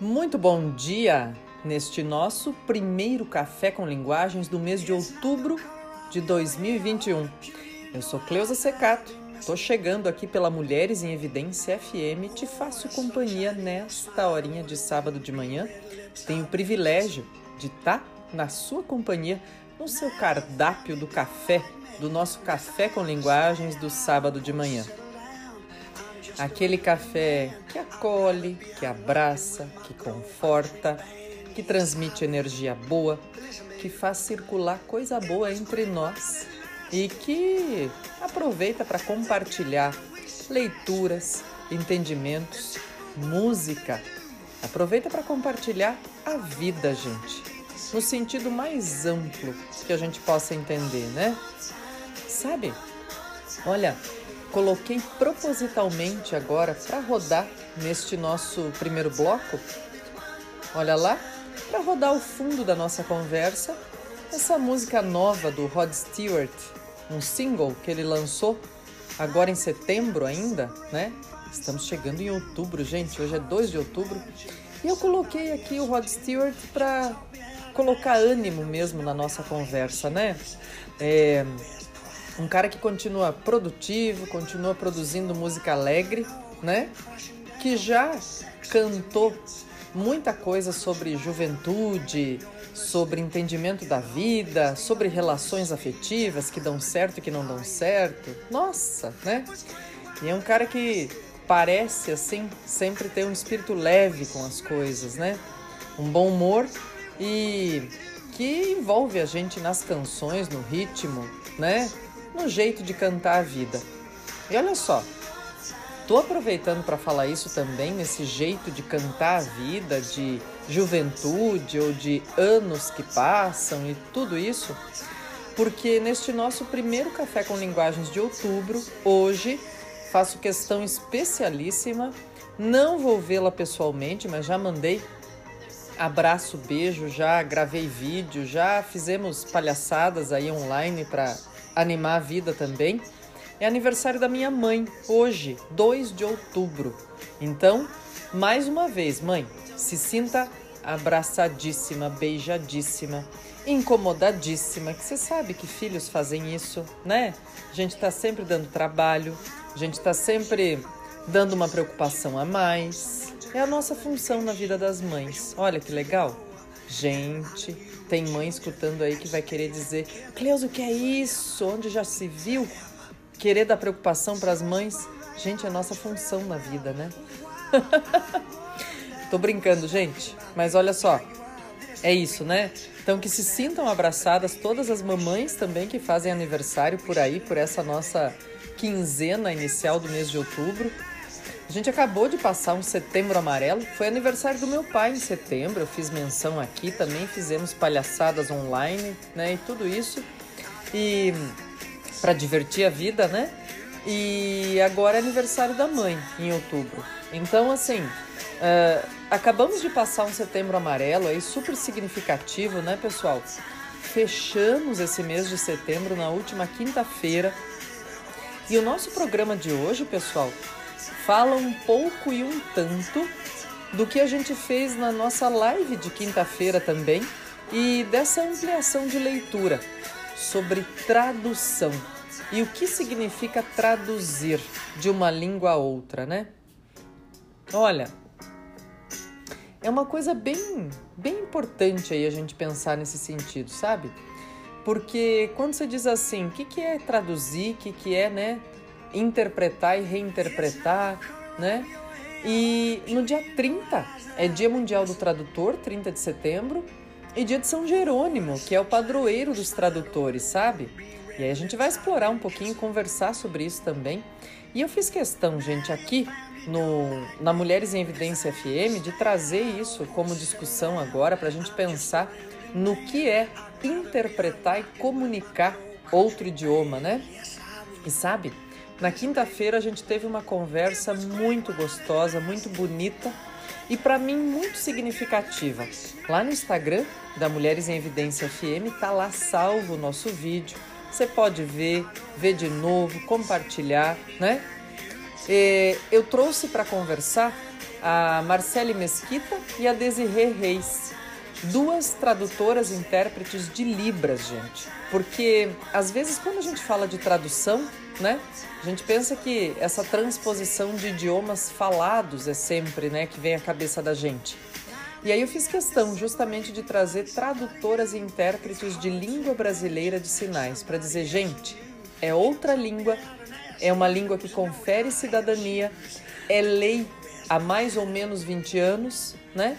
Muito bom dia neste nosso primeiro café com linguagens do mês de outubro de 2021. Eu sou Cleusa Secato, estou chegando aqui pela Mulheres em Evidência FM, te faço companhia nesta horinha de sábado de manhã. Tenho o privilégio de estar tá na sua companhia no seu cardápio do café, do nosso café com linguagens do sábado de manhã. Aquele café que acolhe, que abraça, que conforta, que transmite energia boa, que faz circular coisa boa entre nós e que aproveita para compartilhar leituras, entendimentos, música. Aproveita para compartilhar a vida, gente, no sentido mais amplo que a gente possa entender, né? Sabe? Olha, coloquei propositalmente agora para rodar neste nosso primeiro bloco. Olha lá, para rodar o fundo da nossa conversa, essa música nova do Rod Stewart, um single que ele lançou agora em setembro ainda, né? Estamos chegando em outubro, gente. Hoje é 2 de outubro. E eu coloquei aqui o Rod Stewart para colocar ânimo mesmo na nossa conversa, né? É, um cara que continua produtivo, continua produzindo música alegre, né? Que já cantou muita coisa sobre juventude, sobre entendimento da vida, sobre relações afetivas que dão certo e que não dão certo. Nossa, né? E é um cara que parece assim sempre ter um espírito leve com as coisas, né? Um bom humor e que envolve a gente nas canções, no ritmo, né? No jeito de cantar a vida. E olha só, tô aproveitando para falar isso também nesse jeito de cantar a vida, de juventude ou de anos que passam e tudo isso, porque neste nosso primeiro café com linguagens de outubro, hoje faço questão especialíssima, não vou vê-la pessoalmente, mas já mandei abraço, beijo, já gravei vídeo, já fizemos palhaçadas aí online para animar a vida também. É aniversário da minha mãe, hoje, 2 de outubro. Então, mais uma vez, mãe, se sinta abraçadíssima, beijadíssima, incomodadíssima, que você sabe que filhos fazem isso, né? A gente tá sempre dando trabalho, a gente tá sempre dando uma preocupação a mais. É a nossa função na vida das mães. Olha que legal. Gente, tem mãe escutando aí que vai querer dizer: Cleusa, o que é isso? Onde já se viu? Querer dar preocupação para as mães? Gente, é nossa função na vida, né? Tô brincando, gente, mas olha só. É isso, né? Então que se sintam abraçadas todas as mamães também que fazem aniversário por aí, por essa nossa quinzena inicial do mês de outubro. A gente acabou de passar um setembro amarelo. Foi aniversário do meu pai em setembro. Eu fiz menção aqui também. Fizemos palhaçadas online, né? E tudo isso. E para divertir a vida, né? E agora é aniversário da mãe em outubro. Então, assim, uh, acabamos de passar um setembro amarelo aí super significativo, né, pessoal? Fechamos esse mês de setembro na última quinta-feira. E o nosso programa de hoje, pessoal, fala um pouco e um tanto do que a gente fez na nossa live de quinta-feira também e dessa ampliação de leitura sobre tradução e o que significa traduzir de uma língua a outra, né? Olha, é uma coisa bem, bem importante aí a gente pensar nesse sentido, sabe? Porque quando você diz assim, o que, que é traduzir, o que, que é, né, interpretar e reinterpretar, né? E no dia 30 é Dia Mundial do Tradutor, 30 de setembro, e dia de São Jerônimo, que é o padroeiro dos tradutores, sabe? E aí a gente vai explorar um pouquinho, conversar sobre isso também. E eu fiz questão, gente, aqui no, na Mulheres em Evidência FM, de trazer isso como discussão agora para a gente pensar no que é interpretar e comunicar outro idioma, né? E sabe, na quinta-feira a gente teve uma conversa muito gostosa, muito bonita e para mim muito significativa. Lá no Instagram da Mulheres em Evidência FM tá lá salvo o nosso vídeo. Você pode ver, ver de novo, compartilhar, né? E eu trouxe para conversar a Marcele Mesquita e a Desirê Reis. Duas tradutoras intérpretes de Libras, gente. Porque às vezes quando a gente fala de tradução, né? A gente pensa que essa transposição de idiomas falados é sempre, né, que vem à cabeça da gente. E aí eu fiz questão justamente de trazer tradutoras e intérpretes de língua brasileira de sinais para dizer, gente, é outra língua, é uma língua que confere cidadania, é lei há mais ou menos 20 anos, né?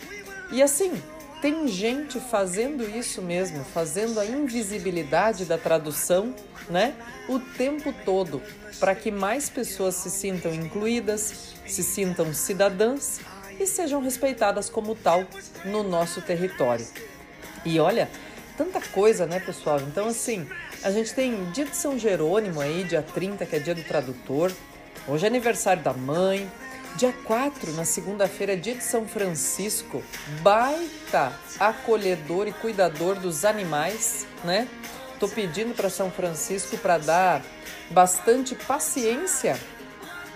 E assim, tem gente fazendo isso mesmo, fazendo a invisibilidade da tradução, né? O tempo todo, para que mais pessoas se sintam incluídas, se sintam cidadãs e sejam respeitadas como tal no nosso território. E olha, tanta coisa, né, pessoal? Então, assim, a gente tem dia de São Jerônimo aí, dia 30, que é dia do tradutor. Hoje é aniversário da mãe, Dia 4, na segunda-feira, dia de São Francisco, baita acolhedor e cuidador dos animais, né? Tô pedindo para São Francisco para dar bastante paciência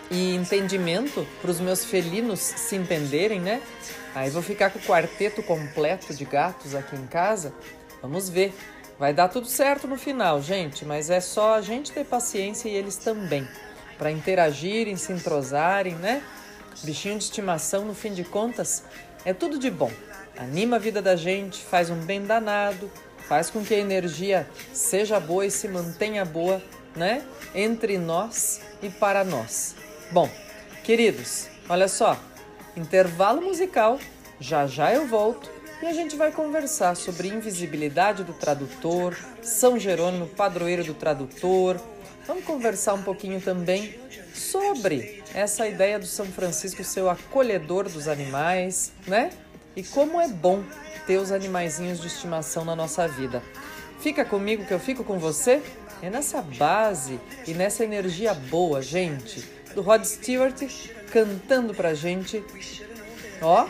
e entendimento para os meus felinos se entenderem, né? Aí vou ficar com o quarteto completo de gatos aqui em casa. Vamos ver. Vai dar tudo certo no final, gente, mas é só a gente ter paciência e eles também, para interagirem, se entrosarem, né? Bichinho de estimação, no fim de contas, é tudo de bom. Anima a vida da gente, faz um bem danado, faz com que a energia seja boa e se mantenha boa, né? Entre nós e para nós. Bom, queridos, olha só, intervalo musical, já já eu volto e a gente vai conversar sobre invisibilidade do tradutor, São Jerônimo, padroeiro do tradutor. Vamos conversar um pouquinho também sobre essa ideia do São Francisco ser o acolhedor dos animais, né? E como é bom ter os animaizinhos de estimação na nossa vida. Fica comigo que eu fico com você. É nessa base e nessa energia boa, gente, do Rod Stewart cantando pra gente. Ó.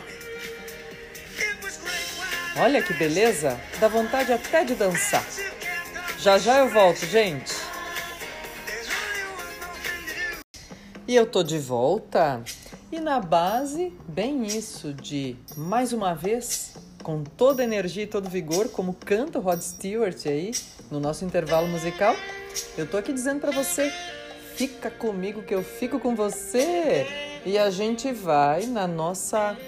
Olha que beleza! Dá vontade até de dançar. Já já eu volto, gente. E eu tô de volta. E na base, bem isso de mais uma vez, com toda a energia e todo vigor, como canta o Rod Stewart aí no nosso intervalo musical, eu tô aqui dizendo para você, fica comigo que eu fico com você. E a gente vai na nossa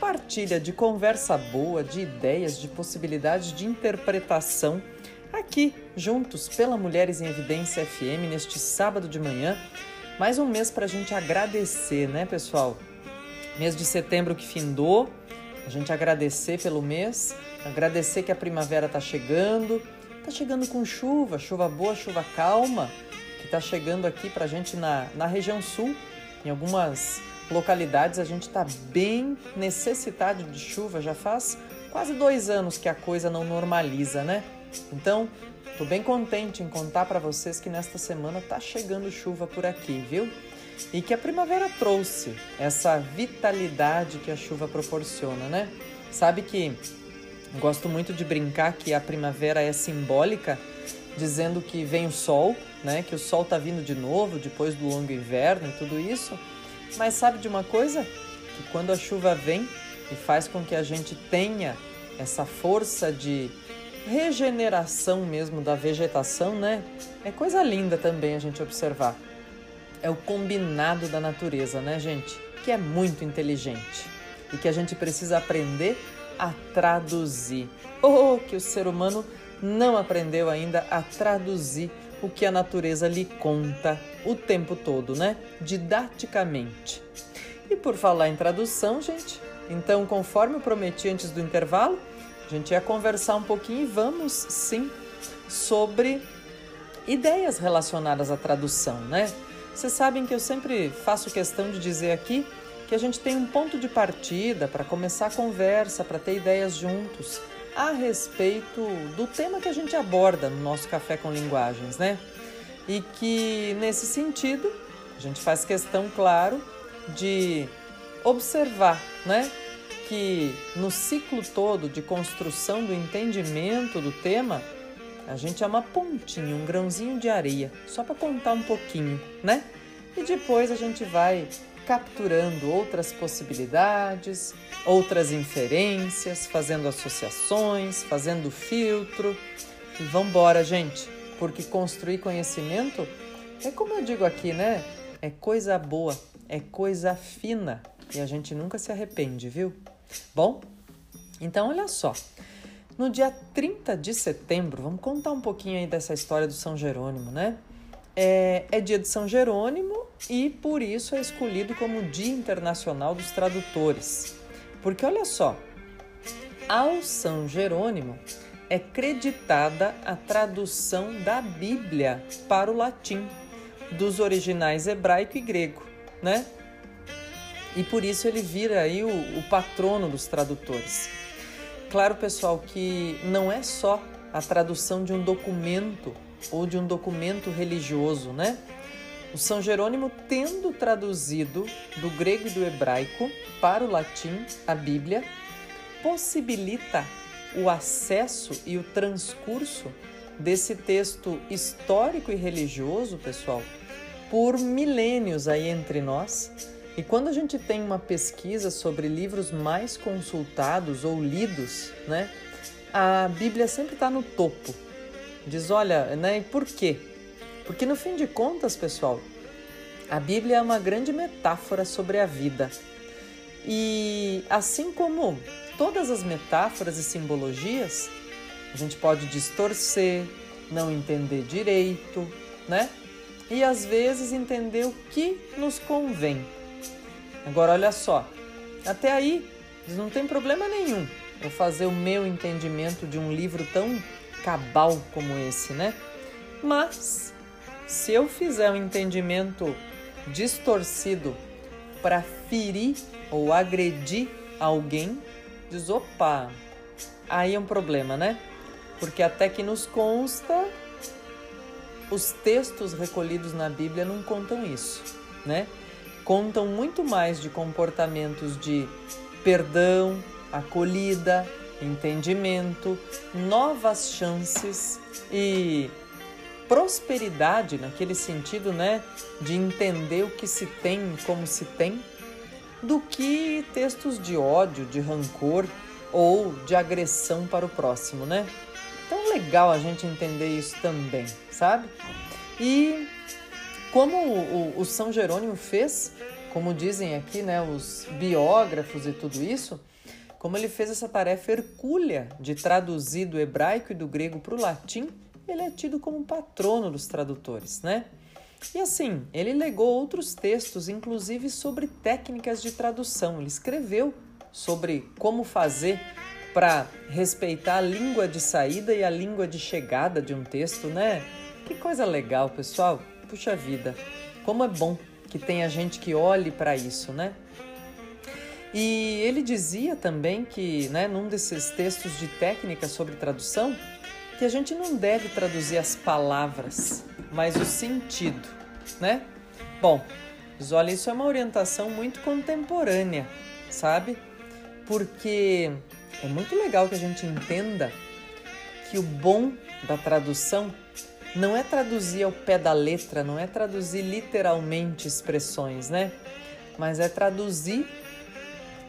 partilha de conversa boa, de ideias, de possibilidades de interpretação aqui juntos pela Mulheres em Evidência FM neste sábado de manhã mais um mês para a gente agradecer, né, pessoal? Mês de setembro que findou, a gente agradecer pelo mês, agradecer que a primavera está chegando, está chegando com chuva, chuva boa, chuva calma, que está chegando aqui para a gente na, na região sul. Em algumas localidades a gente está bem necessitado de chuva, já faz quase dois anos que a coisa não normaliza, né? Então, Tô bem contente em contar para vocês que nesta semana tá chegando chuva por aqui, viu? E que a primavera trouxe essa vitalidade que a chuva proporciona, né? Sabe que gosto muito de brincar que a primavera é simbólica, dizendo que vem o sol, né? Que o sol tá vindo de novo depois do longo inverno e tudo isso. Mas sabe de uma coisa? Que quando a chuva vem e faz com que a gente tenha essa força de regeneração mesmo da vegetação, né? É coisa linda também a gente observar. É o combinado da natureza, né, gente? Que é muito inteligente e que a gente precisa aprender a traduzir. Oh, que o ser humano não aprendeu ainda a traduzir o que a natureza lhe conta o tempo todo, né? Didaticamente. E por falar em tradução, gente, então, conforme prometi antes do intervalo, a gente ia conversar um pouquinho e vamos sim sobre ideias relacionadas à tradução, né? Vocês sabem que eu sempre faço questão de dizer aqui que a gente tem um ponto de partida para começar a conversa, para ter ideias juntos a respeito do tema que a gente aborda no nosso Café com Linguagens, né? E que nesse sentido a gente faz questão, claro, de observar, né? Que no ciclo todo de construção do entendimento do tema, a gente é uma pontinha, um grãozinho de areia, só para contar um pouquinho, né? E depois a gente vai capturando outras possibilidades, outras inferências, fazendo associações, fazendo filtro. E vambora, gente, porque construir conhecimento é como eu digo aqui, né? É coisa boa, é coisa fina e a gente nunca se arrepende, viu? Bom, então olha só. No dia 30 de setembro, vamos contar um pouquinho aí dessa história do São Jerônimo, né? É, é dia de São Jerônimo e por isso é escolhido como Dia Internacional dos Tradutores. Porque olha só, ao São Jerônimo é creditada a tradução da Bíblia para o latim, dos originais hebraico e grego, né? E por isso ele vira aí o, o patrono dos tradutores. Claro, pessoal, que não é só a tradução de um documento ou de um documento religioso, né? O São Jerônimo, tendo traduzido do grego e do hebraico para o latim a Bíblia, possibilita o acesso e o transcurso desse texto histórico e religioso, pessoal, por milênios aí entre nós. E quando a gente tem uma pesquisa sobre livros mais consultados ou lidos, né, a Bíblia sempre está no topo. Diz, olha, né, por quê? Porque no fim de contas, pessoal, a Bíblia é uma grande metáfora sobre a vida. E assim como todas as metáforas e simbologias, a gente pode distorcer, não entender direito, né? E às vezes entender o que nos convém. Agora olha só, até aí não tem problema nenhum eu fazer o meu entendimento de um livro tão cabal como esse, né? Mas se eu fizer um entendimento distorcido para ferir ou agredir alguém, diz opa, aí é um problema, né? Porque até que nos consta, os textos recolhidos na Bíblia não contam isso, né? Contam muito mais de comportamentos de perdão, acolhida, entendimento, novas chances e prosperidade naquele sentido, né, de entender o que se tem, como se tem, do que textos de ódio, de rancor ou de agressão para o próximo, né? Então legal a gente entender isso também, sabe? E como o, o, São Jerônimo fez, como dizem aqui, né, os biógrafos e tudo isso, como ele fez essa tarefa hercúlea de traduzir do hebraico e do grego para o latim, ele é tido como patrono dos tradutores, né? E assim, ele legou outros textos, inclusive sobre técnicas de tradução. Ele escreveu sobre como fazer para respeitar a língua de saída e a língua de chegada de um texto, né? Que coisa legal, pessoal. Puxa vida, como é bom que tenha gente que olhe para isso, né? E ele dizia também que, né, num desses textos de técnica sobre tradução, que a gente não deve traduzir as palavras, mas o sentido, né? Bom, mas olha, isso é uma orientação muito contemporânea, sabe? Porque é muito legal que a gente entenda que o bom da tradução não é traduzir ao pé da letra, não é traduzir literalmente expressões, né? Mas é traduzir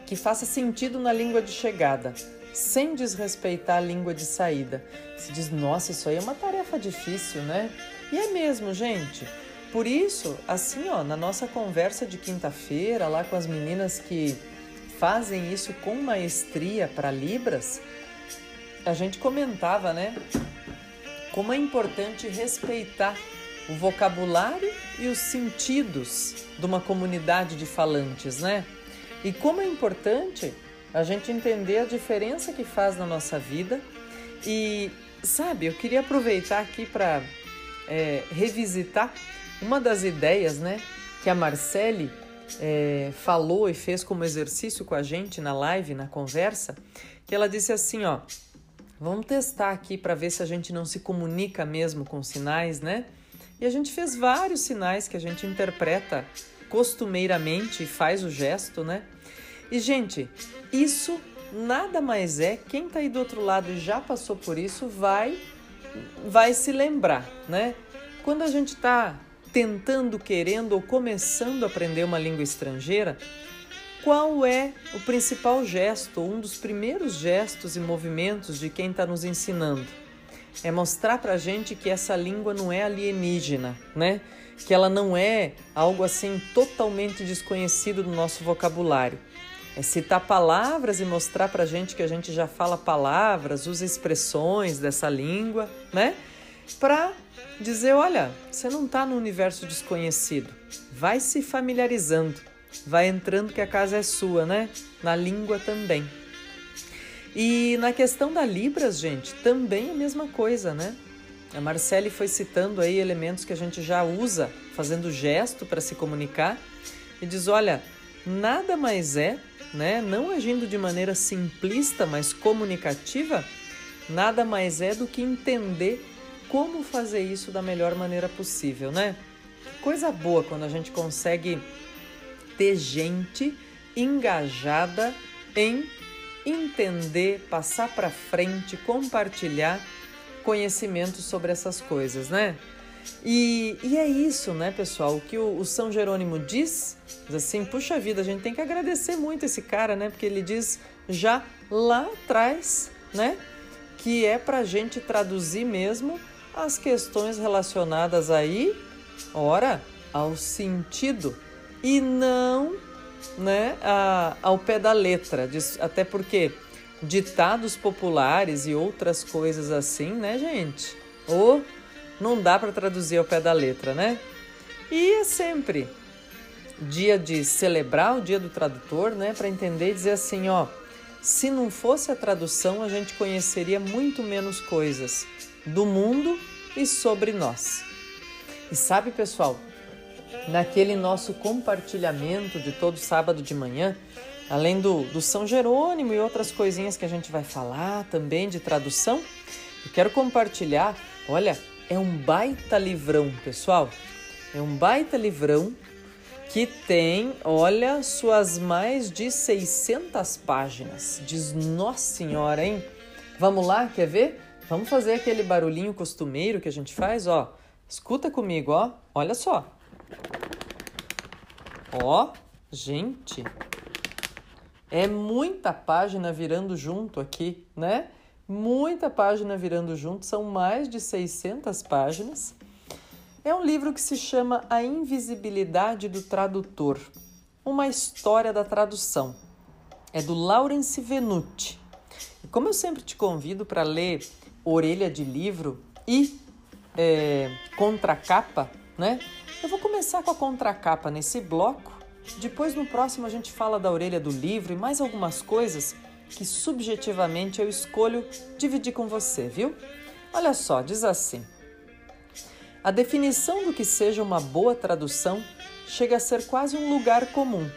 que faça sentido na língua de chegada sem desrespeitar a língua de saída. Se diz, nossa, isso aí é uma tarefa difícil, né? E é mesmo, gente. Por isso, assim, ó, na nossa conversa de quinta-feira, lá com as meninas que fazem isso com maestria para Libras, a gente comentava, né? Como é importante respeitar o vocabulário e os sentidos de uma comunidade de falantes, né? E como é importante a gente entender a diferença que faz na nossa vida. E, sabe, eu queria aproveitar aqui para é, revisitar uma das ideias, né, que a Marcele é, falou e fez como exercício com a gente na live, na conversa, que ela disse assim, ó, vamos testar aqui para ver se a gente não se comunica mesmo com sinais, né? E a gente fez vários sinais que a gente interpreta costumeiramente e faz o gesto, né? E, gente, isso nada mais é, quem está aí do outro lado e já passou por isso vai, vai se lembrar, né? Quando a gente está tentando, querendo ou começando a aprender uma língua estrangeira, qual é o principal gesto, um dos primeiros gestos e movimentos de quem está nos ensinando? É mostrar para a gente que essa língua não é alienígena, né? Que ela não é algo assim totalmente desconhecido do nosso vocabulário. É citar palavras e mostrar para a gente que a gente já fala palavras, usa expressões dessa língua, né? Para dizer, olha, você não está no universo desconhecido. Vai se familiarizando, vai entrando que a casa é sua, né? Na língua também. E na questão da Libras, gente, também a mesma coisa, né? A Marcele foi citando aí elementos que a gente já usa, fazendo gesto para se comunicar, e diz: olha, nada mais é, né? Não agindo de maneira simplista, mas comunicativa, nada mais é do que entender como fazer isso da melhor maneira possível, né? Que coisa boa quando a gente consegue ter gente engajada em entender, passar para frente, compartilhar conhecimento sobre essas coisas, né? E, e é isso, né, pessoal? O que o, o, São Jerônimo diz, diz assim, puxa vida, a gente tem que agradecer muito esse cara, né? Porque ele diz já lá atrás, né? Que é para gente traduzir mesmo as questões relacionadas aí, ora, ao sentido e não né, a, ao pé da letra, até porque ditados populares e outras coisas assim, né, gente? Ou não dá para traduzir ao pé da letra, né? E é sempre dia de celebrar o dia do tradutor, né, para entender e dizer assim, ó, se não fosse a tradução, a gente conheceria muito menos coisas do mundo e sobre nós. E sabe, pessoal, naquele nosso compartilhamento de todo sábado de manhã, além do, do São Jerônimo e outras coisinhas que a gente vai falar também de tradução, eu quero compartilhar, olha, é um baita livrão, pessoal. É um baita livrão que tem, olha, suas mais de 600 páginas. Diz, nossa senhora, hein? Vamos lá, quer ver? Vamos fazer aquele barulhinho costumeiro que a gente faz, ó. Escuta comigo, ó. Olha só. Ó, gente. É muita página virando junto aqui, né? Muita página virando junto, são mais de 600 páginas. É um livro que se chama A Invisibilidade do Tradutor, uma história da tradução. É do Laurence Venuti. E como eu sempre te convido para ler orelha de livro e é, contracapa, né? Eu vou começar com a contracapa nesse bloco. Depois, no próximo, a gente fala da orelha do livro e mais algumas coisas que subjetivamente eu escolho dividir com você, viu? Olha só, diz assim: A definição do que seja uma boa tradução chega a ser quase um lugar comum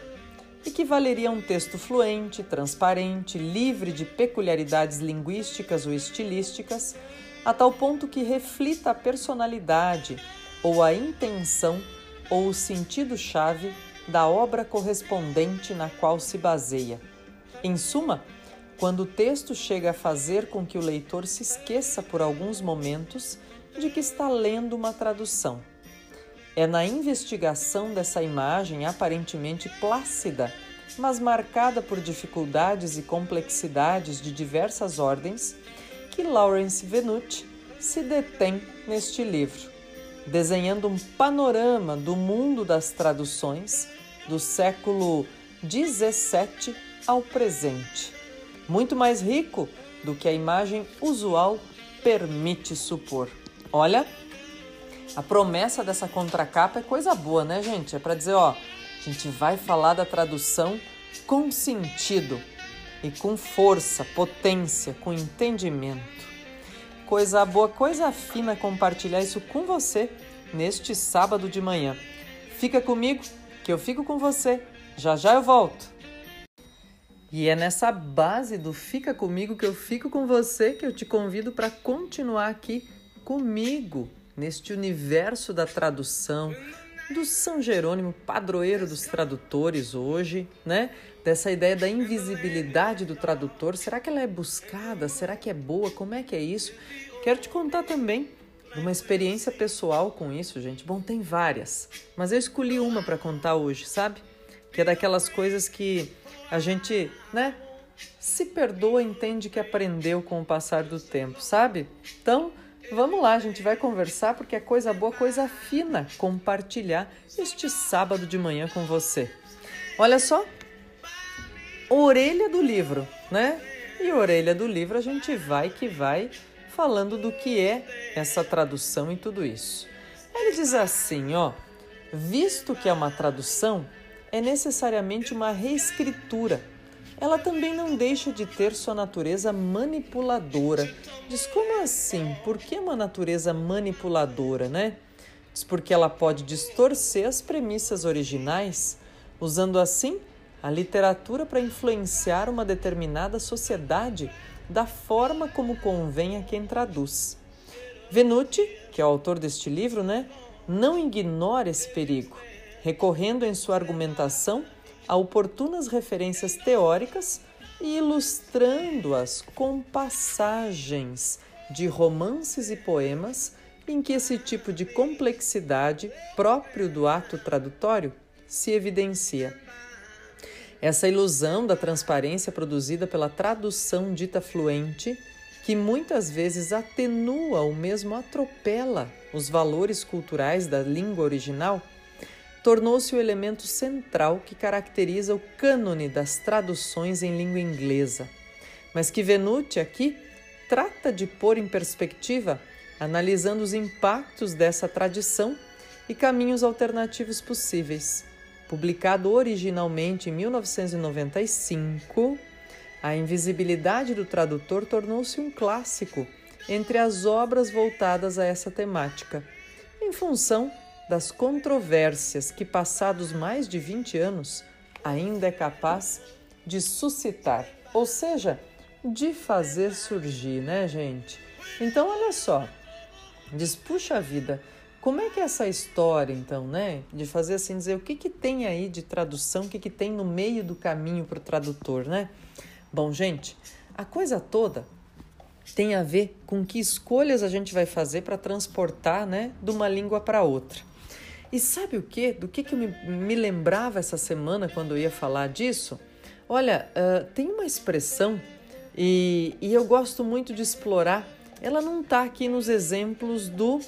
equivaleria a um texto fluente, transparente, livre de peculiaridades linguísticas ou estilísticas, a tal ponto que reflita a personalidade ou a intenção ou o sentido-chave da obra correspondente na qual se baseia. Em suma, quando o texto chega a fazer com que o leitor se esqueça por alguns momentos de que está lendo uma tradução é na investigação dessa imagem aparentemente plácida, mas marcada por dificuldades e complexidades de diversas ordens, que Lawrence Venuti se detém neste livro, desenhando um panorama do mundo das traduções do século XVII ao presente, muito mais rico do que a imagem usual permite supor. Olha, a promessa dessa contracapa é coisa boa, né, gente? É para dizer, ó, a gente vai falar da tradução com sentido e com força, potência, com entendimento. Coisa boa, coisa fina compartilhar isso com você neste sábado de manhã. Fica comigo que eu fico com você. Já já eu volto. E é nessa base do fica comigo que eu fico com você que eu te convido para continuar aqui comigo neste universo da tradução, do São Jerônimo, padroeiro dos tradutores hoje, né? Dessa ideia da invisibilidade do tradutor. Será que ela é buscada? Será que é boa? Como é que é isso? Quero te contar também uma experiência pessoal com isso, gente. Bom, tem várias, mas eu escolhi uma para contar hoje, sabe? Que é daquelas coisas que a gente, né, se perdoa, entende que aprendeu com o passar do tempo, sabe? Então, vamos lá, a gente vai conversar porque é coisa boa, coisa fina compartilhar este sábado de manhã com você. Olha só, orelha do livro, né? E orelha do livro a gente vai que vai falando do que é essa tradução e tudo isso. Ele diz assim, ó: visto que é uma tradução, é necessariamente uma reescritura. Ela também não deixa de ter sua natureza manipuladora. Diz como assim? Por que uma natureza manipuladora, né? Diz porque ela pode distorcer as premissas originais, usando assim a literatura para influenciar uma determinada sociedade da forma como convém a quem traduz. Venuti, que é o autor deste livro, né, não ignora esse perigo, recorrendo em sua argumentação a oportunas referências teóricas e ilustrando-as com passagens de romances e poemas em que esse tipo de complexidade próprio do ato tradutório se evidencia. Essa ilusão da transparência produzida pela tradução dita fluente, que muitas vezes atenua ou mesmo atropela os valores culturais da língua original, tornou-se o elemento central que caracteriza o cânone das traduções em língua inglesa, mas que Venuti aqui trata de pôr em perspectiva, analisando os impactos dessa tradição e caminhos alternativos possíveis. Publicado originalmente em 1995, A Invisibilidade do Tradutor tornou-se um clássico entre as obras voltadas a essa temática, em função das controvérsias que, passados mais de 20 anos, ainda é capaz de suscitar, ou seja, de fazer surgir, né, gente? Então, olha só, diz, puxa vida, como é que é essa história, então, né? De fazer assim, dizer o que, que tem aí de tradução, o que, que tem no meio do caminho para o tradutor, né? Bom, gente, a coisa toda tem a ver com que escolhas a gente vai fazer para transportar, né, de uma língua para outra. E sabe o que? Do que, que eu me, me lembrava essa semana quando eu ia falar disso? Olha, uh, tem uma expressão e, e eu gosto muito de explorar. Ela não está aqui nos exemplos do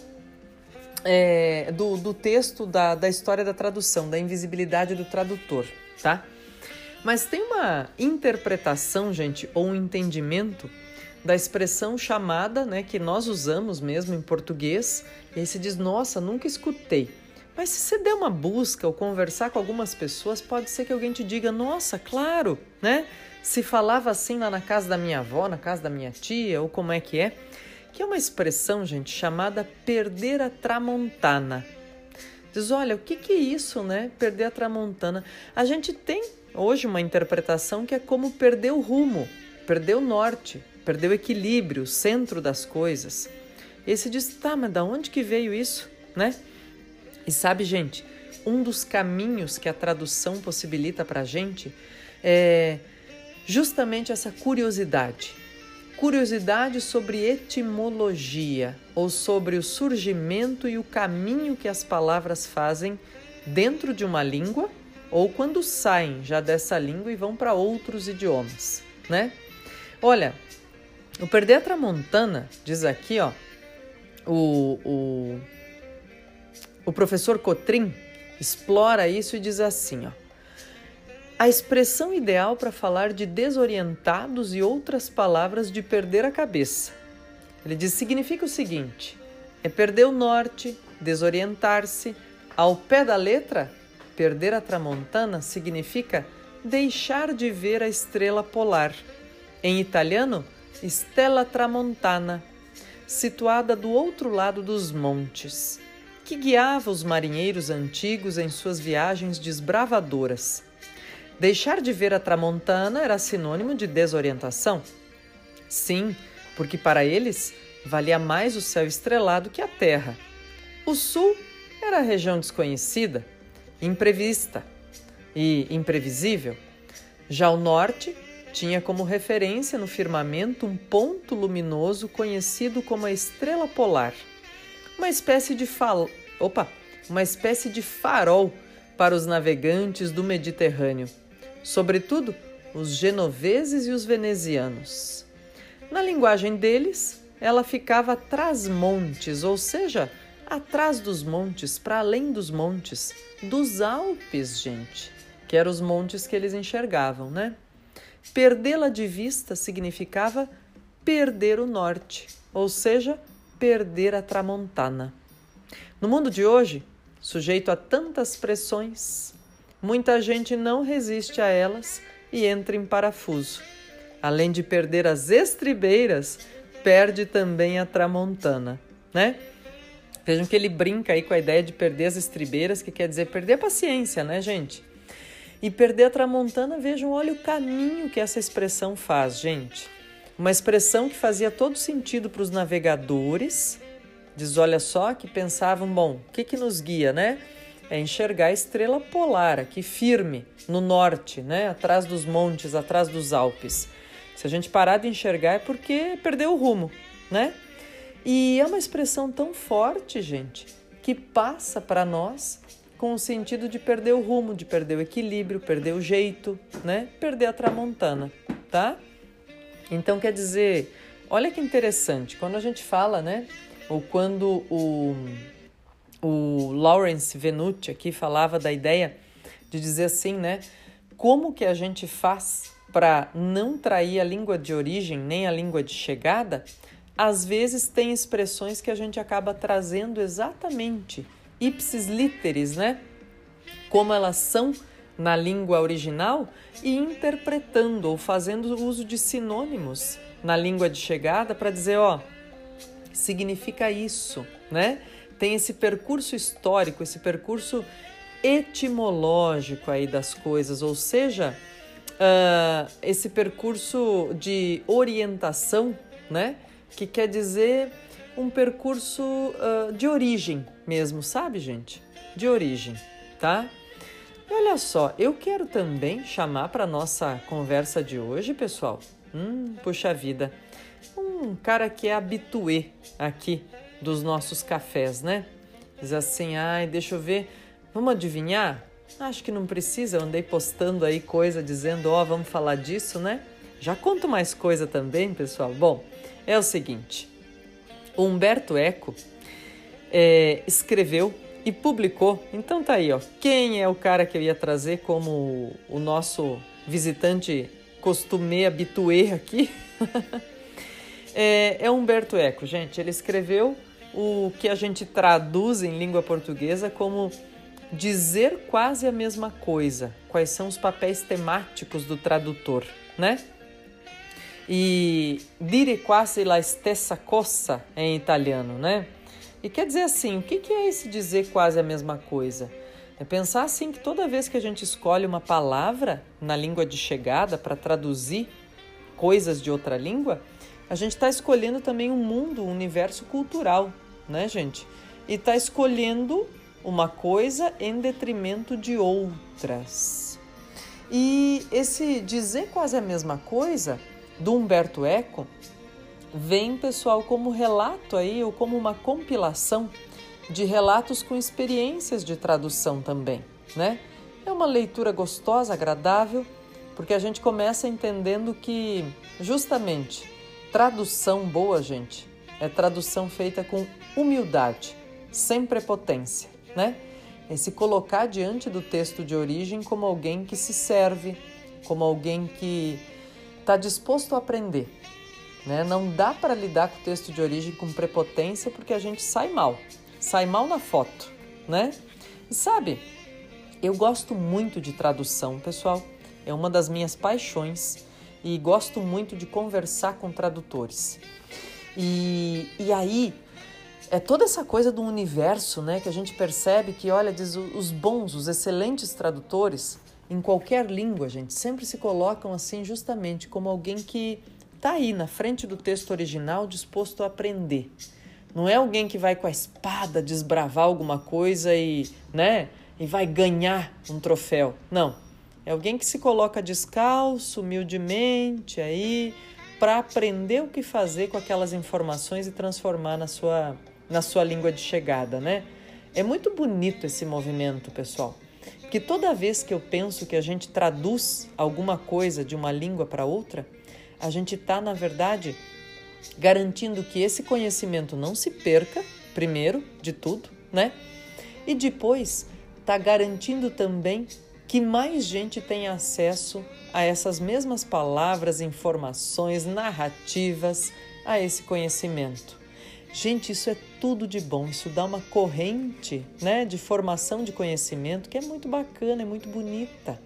é, do, do texto da, da história da tradução, da invisibilidade do tradutor, tá? Mas tem uma interpretação, gente, ou um entendimento da expressão chamada, né, que nós usamos mesmo em português, e aí se diz, nossa, nunca escutei. Mas se você der uma busca ou conversar com algumas pessoas, pode ser que alguém te diga, nossa, claro, né? Se falava assim lá na casa da minha avó, na casa da minha tia, ou como é que é que é uma expressão, gente, chamada perder a tramontana. Diz, olha, o que, que é isso, né? Perder a tramontana. A gente tem hoje uma interpretação que é como perder o rumo, perder o norte, perder o equilíbrio, o centro das coisas. E se diz, tá, mas da onde que veio isso, né? E sabe, gente, um dos caminhos que a tradução possibilita para a gente é justamente essa curiosidade curiosidade sobre etimologia ou sobre o surgimento e o caminho que as palavras fazem dentro de uma língua ou quando saem já dessa língua e vão para outros idiomas, né? Olha, o Perder a Tramontana diz aqui, ó, o, o, o professor Cotrim explora isso e diz assim, ó, a expressão ideal para falar de desorientados e outras palavras de perder a cabeça. Ele diz: significa o seguinte: é perder o norte, desorientar-se. Ao pé da letra, perder a tramontana significa deixar de ver a estrela polar. Em italiano, Stella Tramontana, situada do outro lado dos montes, que guiava os marinheiros antigos em suas viagens desbravadoras. Deixar de ver a tramontana era sinônimo de desorientação. Sim, porque para eles valia mais o céu estrelado que a terra. O sul era a região desconhecida, imprevista e imprevisível. Já o norte tinha como referência no firmamento um ponto luminoso conhecido como a estrela polar. Uma espécie de fal... Opa, uma espécie de farol para os navegantes do Mediterrâneo, sobretudo os genoveses e os venezianos. Na linguagem deles, ela ficava atrás montes, ou seja, atrás dos montes, para além dos montes, dos Alpes, gente, que eram os montes que eles enxergavam, né? Perdê-la de vista significava perder o norte, ou seja, perder a tramontana. No mundo de hoje, sujeito a tantas pressões, muita gente não resiste a elas e entra em parafuso. Além de perder as estribeiras, perde também a tramontana, né? Vejam que ele brinca aí com a ideia de perder as estribeiras, que quer dizer perder a paciência, né, gente? E perder a tramontana, vejam, olha o caminho que essa expressão faz, gente. Uma expressão que fazia todo sentido para os navegadores. Diz, olha só, que pensavam, bom, o que, que nos guia, né? É enxergar a estrela polar aqui firme no norte, né? Atrás dos montes, atrás dos Alpes. Se a gente parar de enxergar é porque perdeu o rumo, né? E é uma expressão tão forte, gente, que passa para nós com o sentido de perder o rumo, de perder o equilíbrio, perder o jeito, né? Perder a tramontana, tá? Então quer dizer, olha que interessante, quando a gente fala, né? Ou quando o, o Lawrence Venuti aqui falava da ideia de dizer assim, né? Como que a gente faz para não trair a língua de origem nem a língua de chegada? às vezes tem expressões que a gente acaba trazendo exatamente ipsis literis, né? Como elas são na língua original e interpretando ou fazendo uso de sinônimos na língua de chegada para dizer, ó, significa isso, né? Tem esse percurso histórico, esse percurso etimológico aí das coisas, ou seja, uh, esse percurso de orientação, né? que quer dizer um percurso uh, de origem mesmo, sabe, gente? De origem, tá? E olha só, eu quero também chamar para nossa conversa de hoje, pessoal. Hum, puxa vida, um cara que é habituê aqui dos nossos cafés, né? Diz assim, ai, deixa eu ver, vamos adivinhar? Acho que não precisa, eu andei postando aí coisa dizendo, ó, oh, vamos falar disso, né? Já conto mais coisa também, pessoal. Bom, é o seguinte: o Humberto Eco é, escreveu e publicou. Então tá aí, ó. Quem é o cara que eu ia trazer como o nosso visitante costumê habituê aqui? é, é Humberto Eco, gente. Ele escreveu o que a gente traduz em língua portuguesa como dizer quase a mesma coisa. Quais são os papéis temáticos do tradutor, né? e dire quasi la stessa cosa em italiano, né? E quer dizer assim, o que é esse dizer quase a mesma coisa? É pensar assim que toda vez que a gente escolhe uma palavra na língua de chegada para traduzir coisas de outra língua, a gente está escolhendo também um mundo, um universo cultural, né, gente? E está escolhendo uma coisa em detrimento de outras. E esse dizer quase a mesma coisa do Humberto Eco vem, pessoal, como relato aí, ou como uma compilação de relatos com experiências de tradução também, né? É uma leitura gostosa, agradável, porque a gente começa entendendo que, justamente, tradução boa, gente, é tradução feita com humildade, sem prepotência, né? É se colocar diante do texto de origem como alguém que se serve, como alguém que está disposto a aprender. Né? Não dá para lidar com o texto de origem com prepotência porque a gente sai mal, sai mal na foto, né? E sabe, eu gosto muito de tradução, pessoal. É uma das minhas paixões e gosto muito de conversar com tradutores. E, e aí é toda essa coisa do universo, né, que a gente percebe que, olha, diz os bons, os excelentes tradutores, em qualquer língua, gente, sempre se colocam assim justamente como alguém que está aí na frente do texto original disposto a aprender. Não é alguém que vai com a espada desbravar alguma coisa e, né, e vai ganhar um troféu. Não. É alguém que se coloca descalço, humildemente aí, para aprender o que fazer com aquelas informações e transformar na sua na sua língua de chegada, né? É muito bonito esse movimento, pessoal. Que toda vez que eu penso que a gente traduz alguma coisa de uma língua para outra, a gente está, na verdade, garantindo que esse conhecimento não se perca, primeiro de tudo, né? E depois está garantindo também que mais gente tenha acesso a essas mesmas palavras, informações, narrativas, a esse conhecimento. Gente, isso é tudo de bom, isso dá uma corrente né, de formação de conhecimento que é muito bacana, é muito bonita.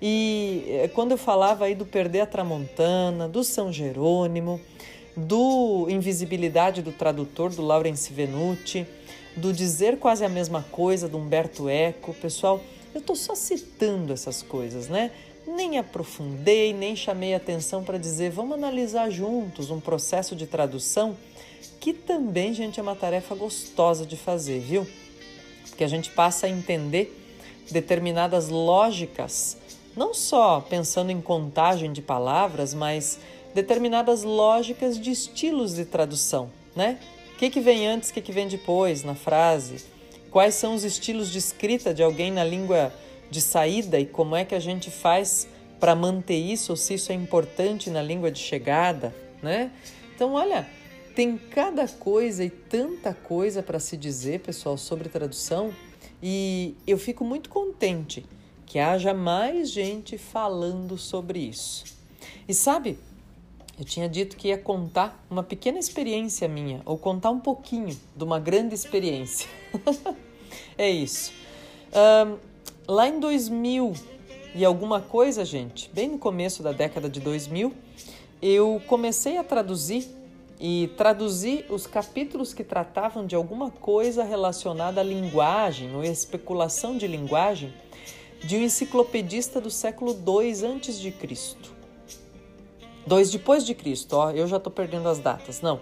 E eh, quando eu falava aí do Perder a Tramontana, do São Jerônimo, do Invisibilidade do Tradutor, do Laurence Venuti, do Dizer Quase a Mesma Coisa, do Humberto Eco, pessoal, eu estou só citando essas coisas, né? Nem aprofundei, nem chamei atenção para dizer vamos analisar juntos um processo de tradução que também, gente, é uma tarefa gostosa de fazer, viu? Que a gente passa a entender determinadas lógicas, não só pensando em contagem de palavras, mas determinadas lógicas de estilos de tradução, né? O que, que vem antes, o que, que vem depois na frase? Quais são os estilos de escrita de alguém na língua de saída e como é que a gente faz para manter isso ou se isso é importante na língua de chegada, né? Então, olha, tem cada coisa e tanta coisa para se dizer, pessoal, sobre tradução, e eu fico muito contente que haja mais gente falando sobre isso. E sabe, eu tinha dito que ia contar uma pequena experiência minha, ou contar um pouquinho de uma grande experiência. é isso. Um, lá em 2000 e alguma coisa, gente, bem no começo da década de 2000, eu comecei a traduzir e traduzir os capítulos que tratavam de alguma coisa relacionada à linguagem ou especulação de linguagem de um enciclopedista do século II antes de Cristo. Dois depois de Cristo, ó, eu já estou perdendo as datas. Não,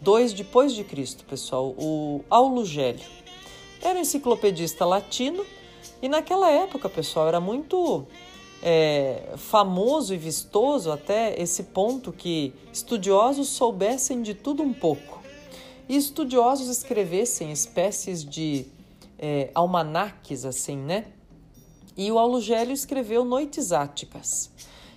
dois depois de Cristo, pessoal. O Aulo Gélio era um enciclopedista latino e naquela época, pessoal, era muito é, famoso e vistoso até esse ponto que estudiosos soubessem de tudo um pouco e estudiosos escrevessem espécies de é, almanaques assim, né? E o Aulugélio escreveu Noites Áticas.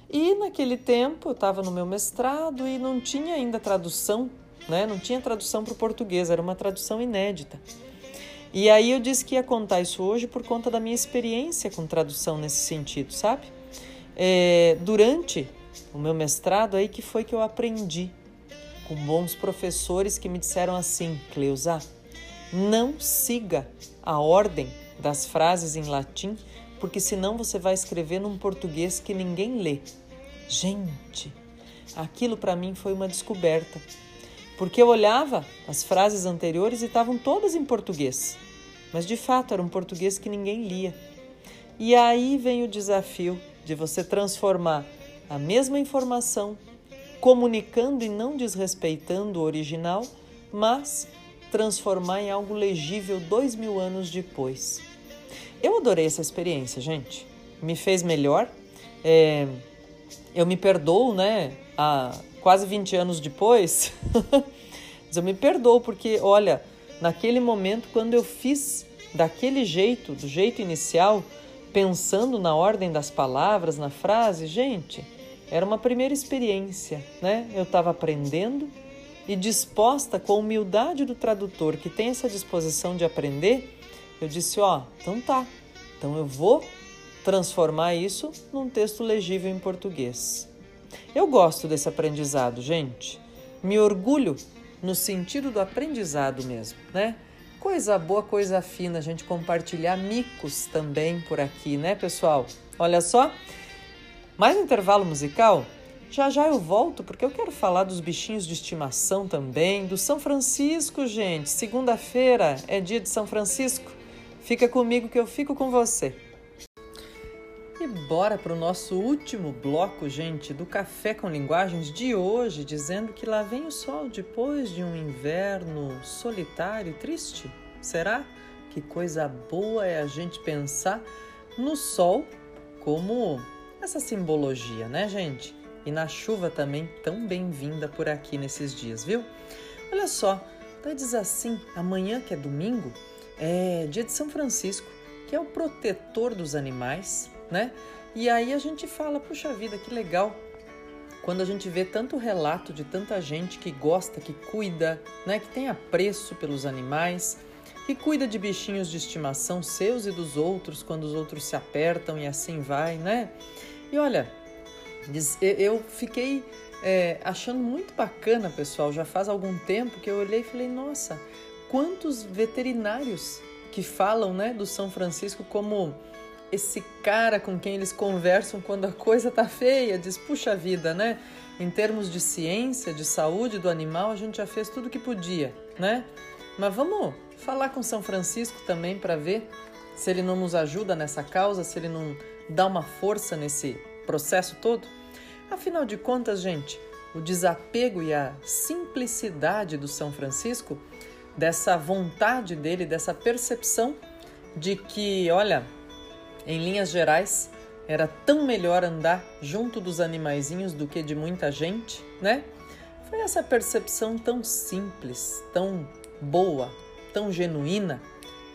E naquele tempo eu estava no meu mestrado e não tinha ainda tradução, né? Não tinha tradução para o português, era uma tradução inédita. E aí eu disse que ia contar isso hoje por conta da minha experiência com tradução nesse sentido, sabe? é, durante o meu mestrado aí que foi que eu aprendi com bons professores que me disseram assim, Cleusa, não siga a ordem das frases em latim, porque senão você vai escrever num português que ninguém lê. Gente, aquilo para mim foi uma descoberta, porque eu olhava as frases anteriores e estavam todas em português, mas de fato era um português que ninguém lia. E aí vem o desafio de você transformar a mesma informação, comunicando e não desrespeitando o original, mas transformar em algo legível dois mil anos depois. Eu adorei essa experiência, gente. Me fez melhor. É, eu me perdoo, né? Há quase 20 anos depois. Mas eu me perdoo porque, olha, naquele momento, quando eu fiz daquele jeito, do jeito inicial, pensando na ordem das palavras, na frase, gente, era uma primeira experiência, né? Eu estava aprendendo e disposta com a humildade do tradutor que tem essa disposição de aprender, eu disse, ó, oh, então tá. Então eu vou transformar isso num texto legível em português. Eu gosto desse aprendizado, gente. Me orgulho no sentido do aprendizado mesmo, né? Coisa boa, coisa fina, a gente compartilhar micos também por aqui, né, pessoal? Olha só. Mais um intervalo musical? Já já eu volto porque eu quero falar dos bichinhos de estimação também, do São Francisco, gente. Segunda-feira é dia de São Francisco. Fica comigo que eu fico com você. E bora para o nosso último bloco, gente, do Café com Linguagens de hoje, dizendo que lá vem o sol depois de um inverno solitário e triste. Será? Que coisa boa é a gente pensar no sol como essa simbologia, né, gente? E na chuva também tão bem-vinda por aqui nesses dias, viu? Olha só, Então diz assim: amanhã, que é domingo, é dia de São Francisco, que é o protetor dos animais, né? E aí a gente fala, puxa vida, que legal. Quando a gente vê tanto relato de tanta gente que gosta, que cuida, né, que tem apreço pelos animais, que cuida de bichinhos de estimação seus e dos outros quando os outros se apertam e assim vai, né? E olha, eu fiquei é, achando muito bacana, pessoal. Já faz algum tempo que eu olhei e falei: nossa, quantos veterinários que falam né, do São Francisco como esse cara com quem eles conversam quando a coisa tá feia. Diz: puxa vida, né? Em termos de ciência, de saúde do animal, a gente já fez tudo que podia, né? Mas vamos falar com São Francisco também para ver se ele não nos ajuda nessa causa, se ele não dá uma força nesse processo todo. Afinal de contas, gente, o desapego e a simplicidade do São Francisco, dessa vontade dele, dessa percepção de que, olha, em linhas gerais, era tão melhor andar junto dos animaizinhos do que de muita gente, né? Foi essa percepção tão simples, tão boa, tão genuína,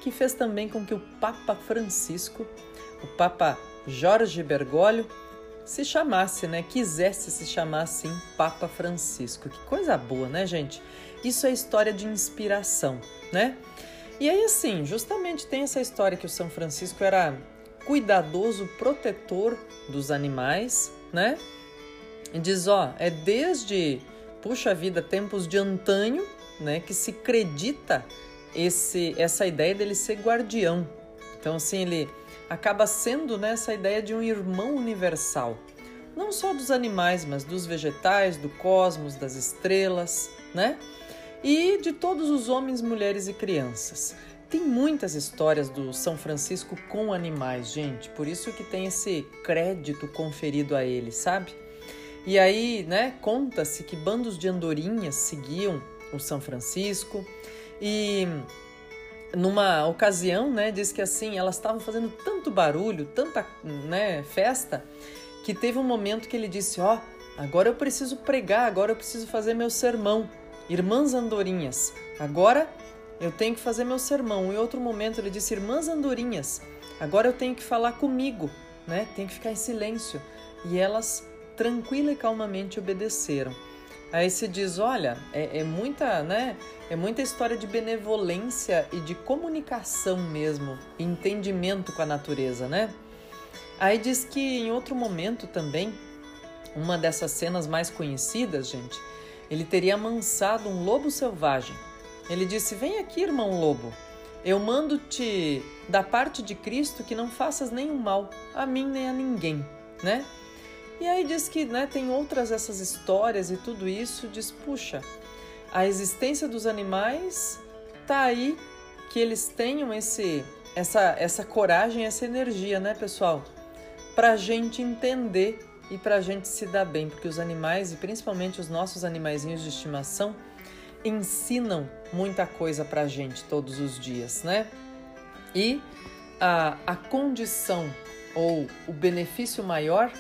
que fez também com que o Papa Francisco, o Papa Jorge Bergoglio, se chamasse, né? Quisesse se chamar assim Papa Francisco. Que coisa boa, né, gente? Isso é história de inspiração, né? E aí, assim, justamente tem essa história que o São Francisco era cuidadoso, protetor dos animais, né? E diz, ó, é desde, puxa vida, tempos de antanho, né, que se acredita esse, essa ideia dele ser guardião. Então, assim, ele acaba sendo né, essa ideia de um irmão universal, não só dos animais, mas dos vegetais, do cosmos, das estrelas, né? E de todos os homens, mulheres e crianças. Tem muitas histórias do São Francisco com animais, gente, por isso que tem esse crédito conferido a ele, sabe? E aí, né, conta-se que bandos de andorinhas seguiam o São Francisco e numa ocasião, né, diz que assim, elas estavam fazendo tanto barulho, tanta, né, festa, que teve um momento que ele disse: "Ó, oh, agora eu preciso pregar, agora eu preciso fazer meu sermão. Irmãs andorinhas, agora eu tenho que fazer meu sermão". Em outro momento ele disse: "Irmãs andorinhas, agora eu tenho que falar comigo, né? Tem que ficar em silêncio". E elas tranquila e calmamente obedeceram. Aí se diz, olha, é, é, muita, né? É muita história de benevolência e de comunicação mesmo, entendimento com a natureza, né? Aí diz que em outro momento também, uma dessas cenas mais conhecidas, gente, ele teria amansado um lobo selvagem. Ele disse: Vem aqui, irmão lobo. Eu mando-te da parte de Cristo que não faças nenhum mal a mim nem a ninguém, né? E aí diz que né, tem outras essas histórias e tudo isso, diz, puxa, a existência dos animais tá aí que eles tenham esse essa essa coragem, essa energia, né, pessoal? Pra gente entender e pra gente se dar bem, porque os animais e principalmente os nossos animaizinhos de estimação ensinam muita coisa pra gente todos os dias, né? E a, a condição ou o benefício maior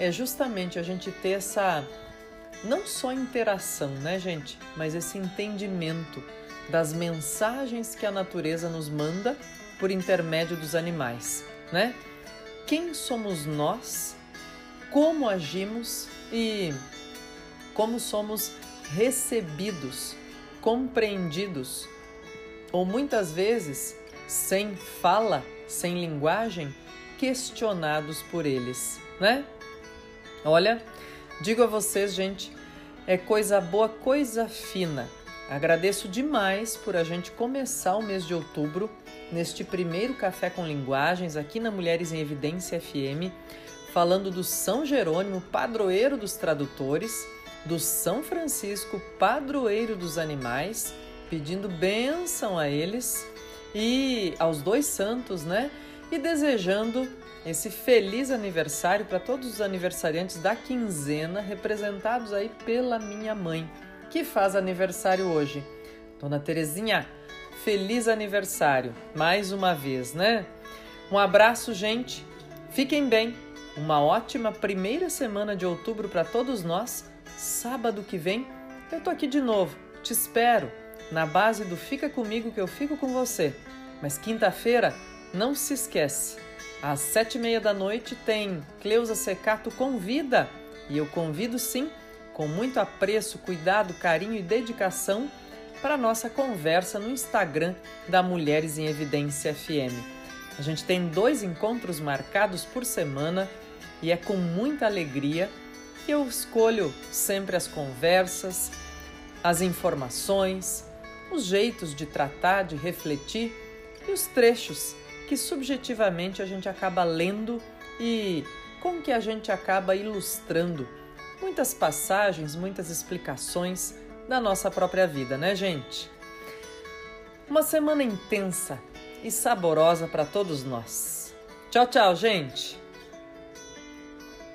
é justamente a gente ter essa não só interação, né, gente, mas esse entendimento das mensagens que a natureza nos manda por intermédio dos animais, né? Quem somos nós? Como agimos e como somos recebidos, compreendidos ou muitas vezes sem fala, sem linguagem, questionados por eles, né? Olha, digo a vocês, gente, é coisa boa, coisa fina. Agradeço demais por a gente começar o mês de outubro neste primeiro café com linguagens aqui na Mulheres em Evidência FM, falando do São Jerônimo, padroeiro dos tradutores, do São Francisco, padroeiro dos animais, pedindo bênção a eles e aos dois santos, né? E desejando esse feliz aniversário para todos os aniversariantes da quinzena, representados aí pela minha mãe, que faz aniversário hoje. Dona Terezinha, feliz aniversário mais uma vez, né? Um abraço, gente. Fiquem bem. Uma ótima primeira semana de outubro para todos nós. Sábado que vem eu tô aqui de novo. Te espero. na base do Fica Comigo que eu fico com você. Mas quinta-feira, não se esquece, às sete e meia da noite tem Cleusa Secato Convida. E eu convido sim, com muito apreço, cuidado, carinho e dedicação, para nossa conversa no Instagram da Mulheres em Evidência FM. A gente tem dois encontros marcados por semana e é com muita alegria que eu escolho sempre as conversas, as informações, os jeitos de tratar, de refletir e os trechos que subjetivamente a gente acaba lendo e com que a gente acaba ilustrando muitas passagens, muitas explicações da nossa própria vida, né, gente? Uma semana intensa e saborosa para todos nós. Tchau, tchau, gente!